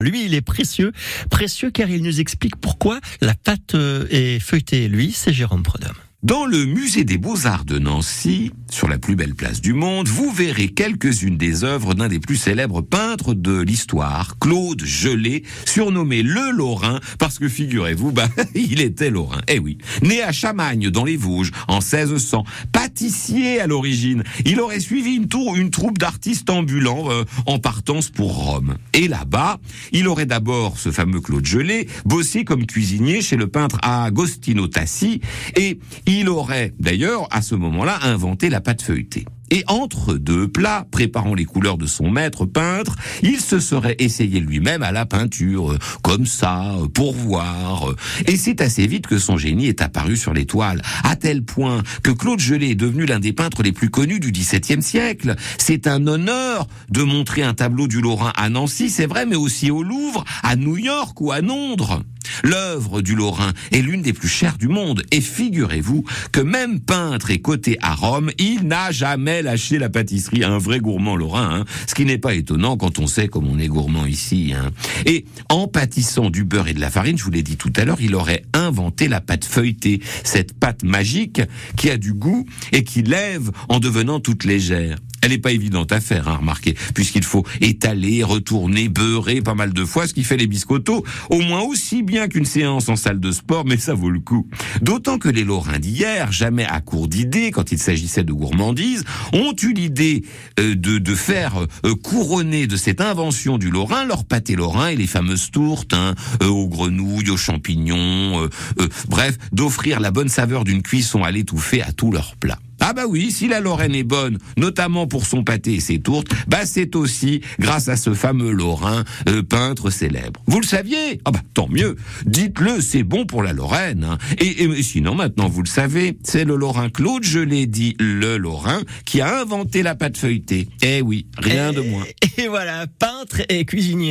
Lui, il est précieux, précieux car il nous explique pourquoi la pâte euh, est feuilletée. Lui, c'est Jérôme Prodhomme. Dans le musée des beaux-arts de Nancy, sur la plus belle place du monde, vous verrez quelques-unes des œuvres d'un des plus célèbres peintres de l'histoire, Claude Gelé, surnommé le Lorrain, parce que figurez-vous, bah, il était Lorrain. Eh oui. Né à Chamagne, dans les Vosges, en 1600, pâtissier à l'origine, il aurait suivi une, tour, une troupe d'artistes ambulants euh, en partance pour Rome. Et là-bas, il aurait d'abord, ce fameux Claude Gelé, bossé comme cuisinier chez le peintre Agostino Tassi, et il aurait d'ailleurs, à ce moment-là, inventé la pâte feuilletée. Et entre deux plats, préparant les couleurs de son maître peintre, il se serait essayé lui-même à la peinture, comme ça, pour voir. Et c'est assez vite que son génie est apparu sur les toiles, à tel point que Claude Gelé est devenu l'un des peintres les plus connus du XVIIe siècle. C'est un honneur de montrer un tableau du Lorrain à Nancy, c'est vrai, mais aussi au Louvre, à New York ou à Londres. L'œuvre du Lorrain est l'une des plus chères du monde et figurez-vous que même peintre et coté à Rome, il n'a jamais lâché la pâtisserie à un vrai gourmand lorrain, hein. ce qui n'est pas étonnant quand on sait comme on est gourmand ici. Hein. Et en pâtissant du beurre et de la farine, je vous l'ai dit tout à l'heure, il aurait inventé la pâte feuilletée, cette pâte magique qui a du goût et qui lève en devenant toute légère. Elle n'est pas évidente à faire, hein, remarquez, puisqu'il faut étaler, retourner, beurrer pas mal de fois, ce qui fait les biscottos, au moins aussi bien qu'une séance en salle de sport, mais ça vaut le coup. D'autant que les Lorrains d'hier, jamais à court d'idées quand il s'agissait de gourmandise, ont eu l'idée euh, de, de faire euh, couronner de cette invention du Lorrain leur pâté lorrain et les fameuses tourtes hein, euh, aux grenouilles, aux champignons, bref, d'offrir la bonne saveur d'une cuisson à l'étouffée à tous leurs plats. Ah bah oui, si la Lorraine est bonne, notamment pour son pâté et ses tourtes, bah c'est aussi grâce à ce fameux Lorrain, euh, peintre célèbre. Vous le saviez? Ah bah tant mieux. Dites-le, c'est bon pour la Lorraine. Hein. Et, et, sinon, maintenant vous le savez, c'est le Lorrain Claude, je l'ai dit, le Lorrain, qui a inventé la pâte feuilletée. Eh oui, rien et, de moins. Et voilà, peintre et cuisinier.